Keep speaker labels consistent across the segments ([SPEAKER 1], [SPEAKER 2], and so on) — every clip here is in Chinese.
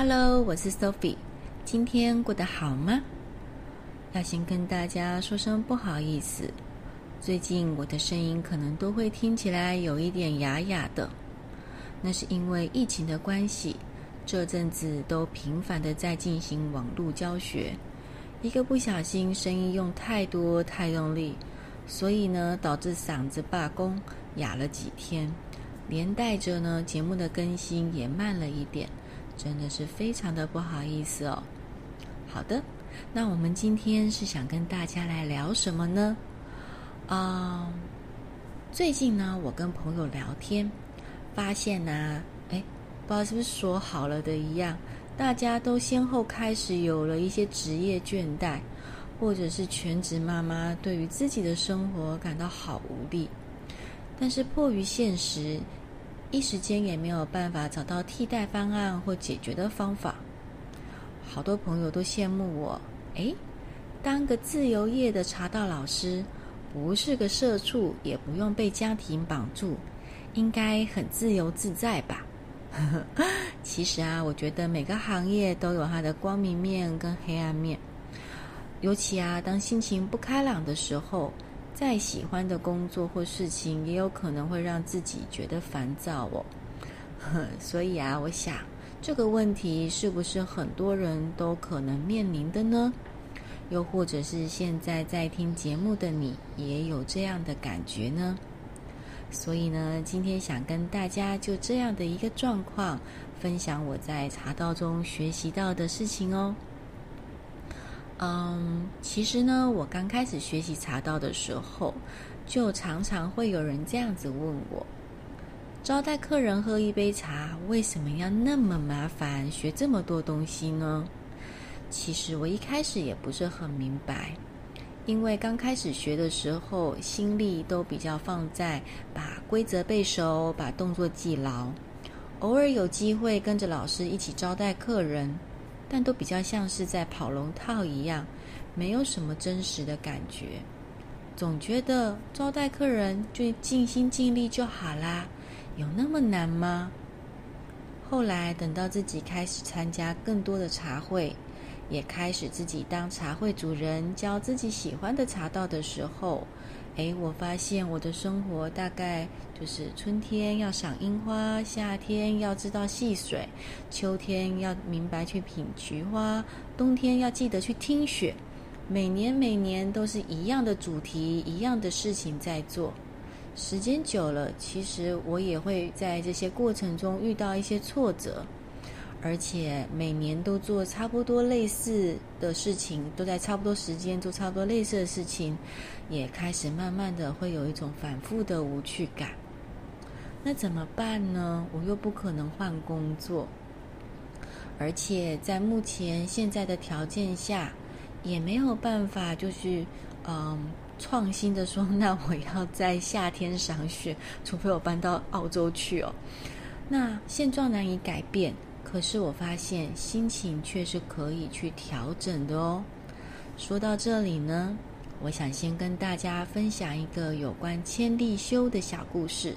[SPEAKER 1] Hello，我是 Sophie，今天过得好吗？要先跟大家说声不好意思，最近我的声音可能都会听起来有一点哑哑的，那是因为疫情的关系，这阵子都频繁的在进行网络教学，一个不小心声音用太多太用力，所以呢导致嗓子罢工，哑了几天，连带着呢节目的更新也慢了一点。真的是非常的不好意思哦。好的，那我们今天是想跟大家来聊什么呢？啊、最近呢，我跟朋友聊天，发现呢、啊，哎，不知道是不是说好了的一样，大家都先后开始有了一些职业倦怠，或者是全职妈妈对于自己的生活感到好无力，但是迫于现实。一时间也没有办法找到替代方案或解决的方法，好多朋友都羡慕我。诶，当个自由业的茶道老师，不是个社畜，也不用被家庭绑住，应该很自由自在吧？其实啊，我觉得每个行业都有它的光明面跟黑暗面，尤其啊，当心情不开朗的时候。再喜欢的工作或事情，也有可能会让自己觉得烦躁哦。所以啊，我想这个问题是不是很多人都可能面临的呢？又或者是现在在听节目的你，也有这样的感觉呢？所以呢，今天想跟大家就这样的一个状况，分享我在茶道中学习到的事情哦。嗯，其实呢，我刚开始学习茶道的时候，就常常会有人这样子问我：招待客人喝一杯茶，为什么要那么麻烦，学这么多东西呢？其实我一开始也不是很明白，因为刚开始学的时候，心力都比较放在把规则背熟，把动作记牢，偶尔有机会跟着老师一起招待客人。但都比较像是在跑龙套一样，没有什么真实的感觉。总觉得招待客人就尽心尽力就好啦，有那么难吗？后来等到自己开始参加更多的茶会，也开始自己当茶会主人，教自己喜欢的茶道的时候。诶，我发现我的生活大概就是春天要赏樱花，夏天要知道戏水，秋天要明白去品菊花，冬天要记得去听雪。每年每年都是一样的主题，一样的事情在做。时间久了，其实我也会在这些过程中遇到一些挫折。而且每年都做差不多类似的事情，都在差不多时间做差不多类似的事情，也开始慢慢的会有一种反复的无趣感。那怎么办呢？我又不可能换工作，而且在目前现在的条件下，也没有办法就是嗯创新的说，那我要在夏天赏雪，除非我搬到澳洲去哦。那现状难以改变。可是我发现心情却是可以去调整的哦。说到这里呢，我想先跟大家分享一个有关千利休的小故事，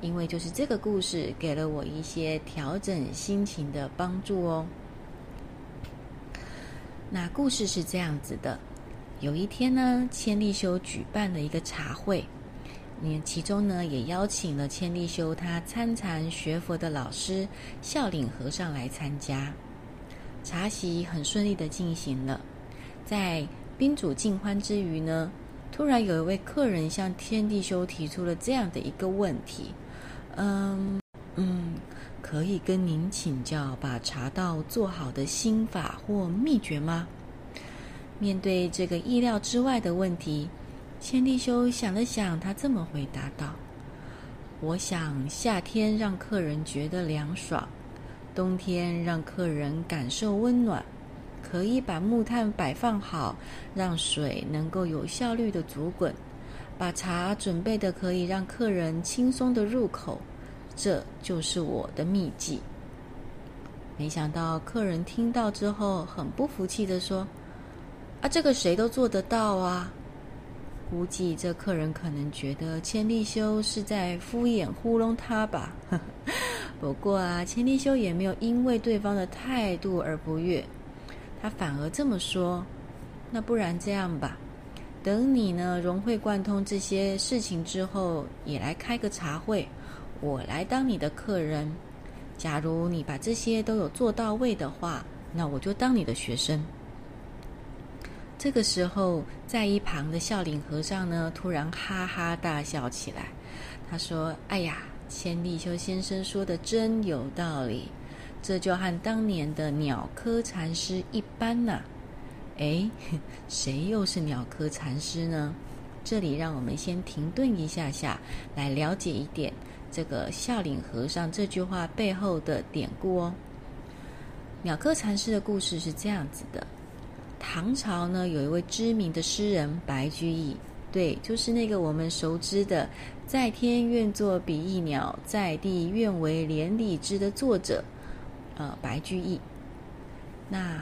[SPEAKER 1] 因为就是这个故事给了我一些调整心情的帮助哦。那故事是这样子的：有一天呢，千利休举办了一个茶会。你其中呢，也邀请了千利休他参禅学佛的老师笑领和尚来参加。茶席很顺利的进行了，在宾主尽欢之余呢，突然有一位客人向千利休提出了这样的一个问题：“嗯嗯，可以跟您请教把茶道做好的心法或秘诀吗？”面对这个意料之外的问题。千利休想了想，他这么回答道：“我想夏天让客人觉得凉爽，冬天让客人感受温暖，可以把木炭摆放好，让水能够有效率的煮滚，把茶准备的可以让客人轻松的入口，这就是我的秘籍。”没想到客人听到之后，很不服气地说：“啊，这个谁都做得到啊！”估计这客人可能觉得千利休是在敷衍糊弄他吧。不过啊，千利休也没有因为对方的态度而不悦，他反而这么说：“那不然这样吧，等你呢融会贯通这些事情之后，也来开个茶会，我来当你的客人。假如你把这些都有做到位的话，那我就当你的学生。”这个时候，在一旁的笑脸和尚呢，突然哈哈大笑起来。他说：“哎呀，千利休先生说的真有道理，这就和当年的鸟窠禅师一般呐、啊。哎，谁又是鸟窠禅师呢？这里让我们先停顿一下下，来了解一点这个笑脸和尚这句话背后的典故哦。鸟窠禅师的故事是这样子的。”唐朝呢，有一位知名的诗人白居易，对，就是那个我们熟知的“在天愿作比翼鸟，在地愿为连理枝”的作者，呃，白居易。那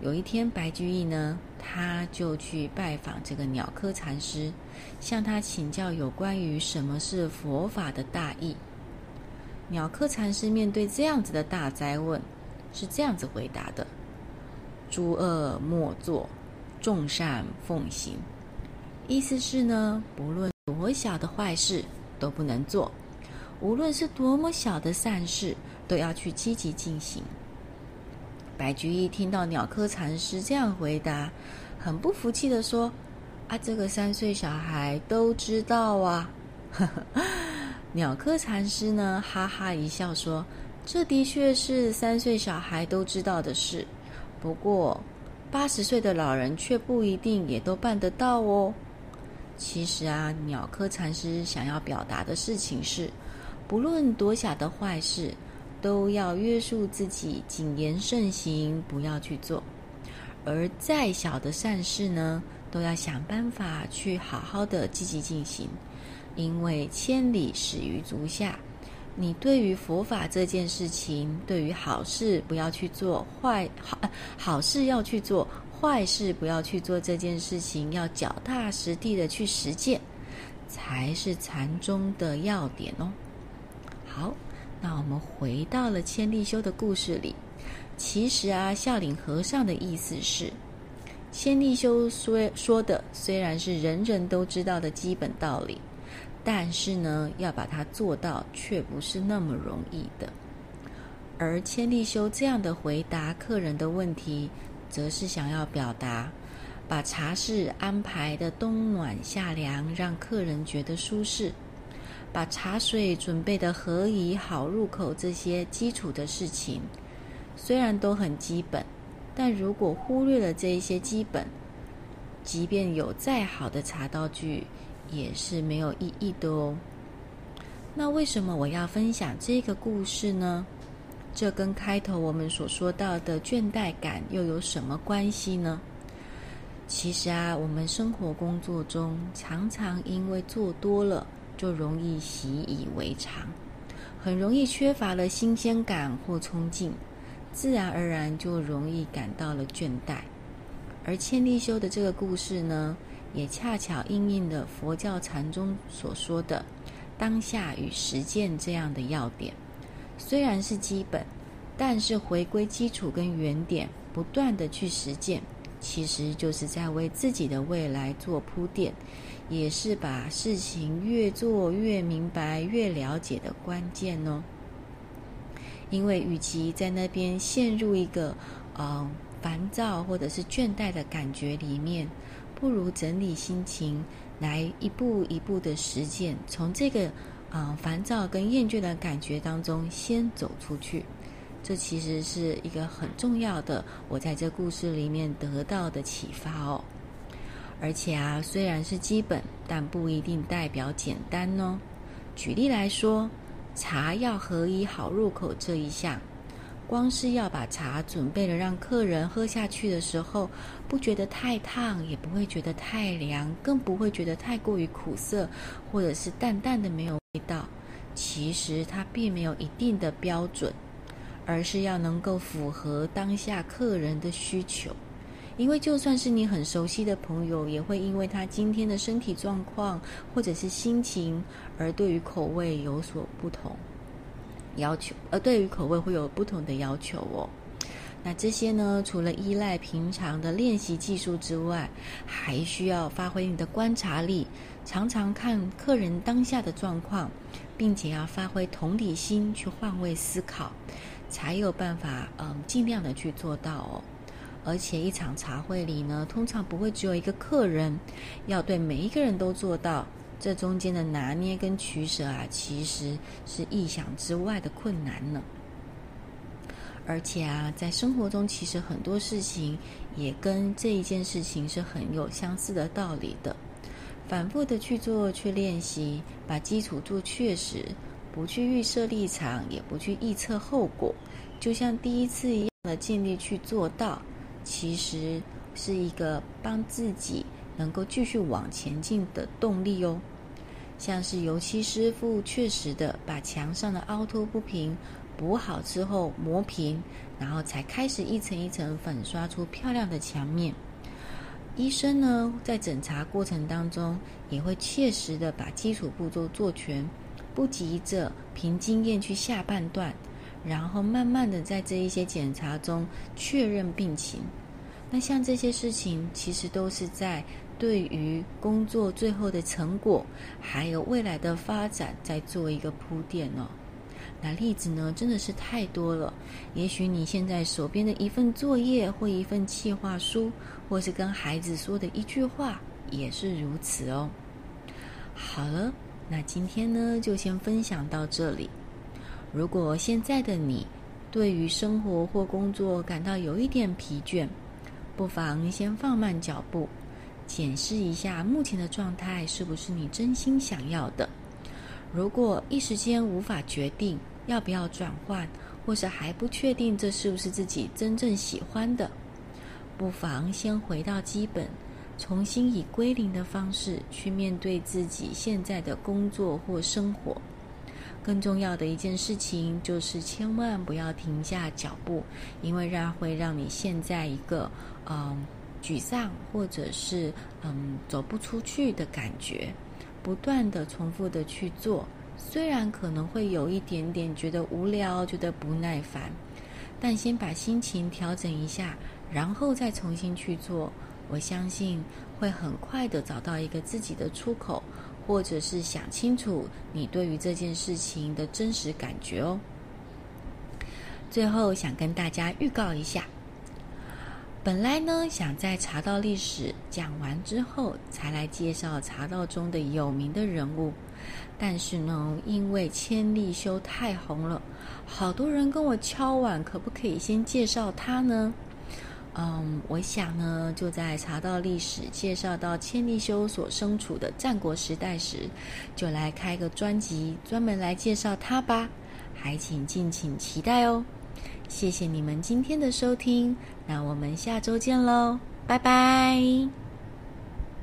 [SPEAKER 1] 有一天，白居易呢，他就去拜访这个鸟窠禅师，向他请教有关于什么是佛法的大义。鸟窠禅师面对这样子的大哉问，是这样子回答的。诸恶莫作，众善奉行。意思是呢，不论多小的坏事都不能做，无论是多么小的善事，都要去积极进行。白居易听到鸟窠禅师这样回答，很不服气地说：“啊，这个三岁小孩都知道啊！” 鸟窠禅师呢，哈哈一笑说：“这的确是三岁小孩都知道的事。”不过，八十岁的老人却不一定也都办得到哦。其实啊，鸟科禅师想要表达的事情是，不论多小的坏事，都要约束自己，谨言慎行，不要去做；而再小的善事呢，都要想办法去好好的积极进行，因为千里始于足下。你对于佛法这件事情，对于好事不要去做，坏好好事要去做，坏事不要去做这件事情，要脚踏实地的去实践，才是禅宗的要点哦。好，那我们回到了千利休的故事里。其实啊，笑脸和尚的意思是，千利休说说的虽然是人人都知道的基本道理。但是呢，要把它做到，却不是那么容易的。而千利休这样的回答客人的问题，则是想要表达，把茶室安排的冬暖夏凉，让客人觉得舒适；把茶水准备的合宜好入口，这些基础的事情，虽然都很基本，但如果忽略了这一些基本，即便有再好的茶道具，也是没有意义的哦。那为什么我要分享这个故事呢？这跟开头我们所说到的倦怠感又有什么关系呢？其实啊，我们生活工作中常常因为做多了，就容易习以为常，很容易缺乏了新鲜感或冲劲，自然而然就容易感到了倦怠。而千利休的这个故事呢，也恰巧应验了佛教禅宗所说的“当下与实践”这样的要点。虽然是基本，但是回归基础跟原点，不断的去实践，其实就是在为自己的未来做铺垫，也是把事情越做越明白、越了解的关键哦。因为与其在那边陷入一个嗯烦躁或者是倦怠的感觉里面。不如整理心情，来一步一步的实践，从这个啊、烦躁跟厌倦的感觉当中先走出去。这其实是一个很重要的，我在这故事里面得到的启发哦。而且啊，虽然是基本，但不一定代表简单哦。举例来说，茶要合一好入口这一项。光是要把茶准备了，让客人喝下去的时候，不觉得太烫，也不会觉得太凉，更不会觉得太过于苦涩，或者是淡淡的没有味道。其实它并没有一定的标准，而是要能够符合当下客人的需求。因为就算是你很熟悉的朋友，也会因为他今天的身体状况或者是心情，而对于口味有所不同。要求，呃，对于口味会有不同的要求哦。那这些呢，除了依赖平常的练习技术之外，还需要发挥你的观察力，常常看客人当下的状况，并且要发挥同理心去换位思考，才有办法，嗯，尽量的去做到哦。而且一场茶会里呢，通常不会只有一个客人，要对每一个人都做到，这中间的拿捏跟取舍啊，其实是意想之外的困难呢。而且啊，在生活中，其实很多事情也跟这一件事情是很有相似的道理的。反复的去做、去练习，把基础做确实，不去预设立场，也不去预测后果，就像第一次一样的尽力去做到，其实是一个帮自己能够继续往前进的动力哦。像是油漆师傅确实的把墙上的凹凸不平，补好之后磨平，然后才开始一层一层粉刷出漂亮的墙面。医生呢，在诊查过程当中也会切实的把基础步骤做全，不急着凭经验去下判断，然后慢慢的在这一些检查中确认病情。那像这些事情，其实都是在对于工作最后的成果，还有未来的发展，在做一个铺垫哦。那例子呢，真的是太多了。也许你现在手边的一份作业，或一份企划书，或是跟孩子说的一句话，也是如此哦。好了，那今天呢，就先分享到这里。如果现在的你对于生活或工作感到有一点疲倦，不妨先放慢脚步，检视一下目前的状态是不是你真心想要的。如果一时间无法决定，要不要转换，或是还不确定这是不是自己真正喜欢的，不妨先回到基本，重新以归零的方式去面对自己现在的工作或生活。更重要的一件事情就是千万不要停下脚步，因为让会让你现在一个嗯沮丧或者是嗯走不出去的感觉，不断的重复的去做。虽然可能会有一点点觉得无聊，觉得不耐烦，但先把心情调整一下，然后再重新去做，我相信会很快的找到一个自己的出口，或者是想清楚你对于这件事情的真实感觉哦。最后想跟大家预告一下，本来呢想在茶道历史讲完之后，才来介绍茶道中的有名的人物。但是呢，因为千利休太红了，好多人跟我敲碗，可不可以先介绍他呢？嗯，我想呢，就在茶道历史介绍到千利休所身处的战国时代时，就来开个专辑，专门来介绍他吧。还请敬请期待哦。谢谢你们今天的收听，那我们下周见喽，拜拜。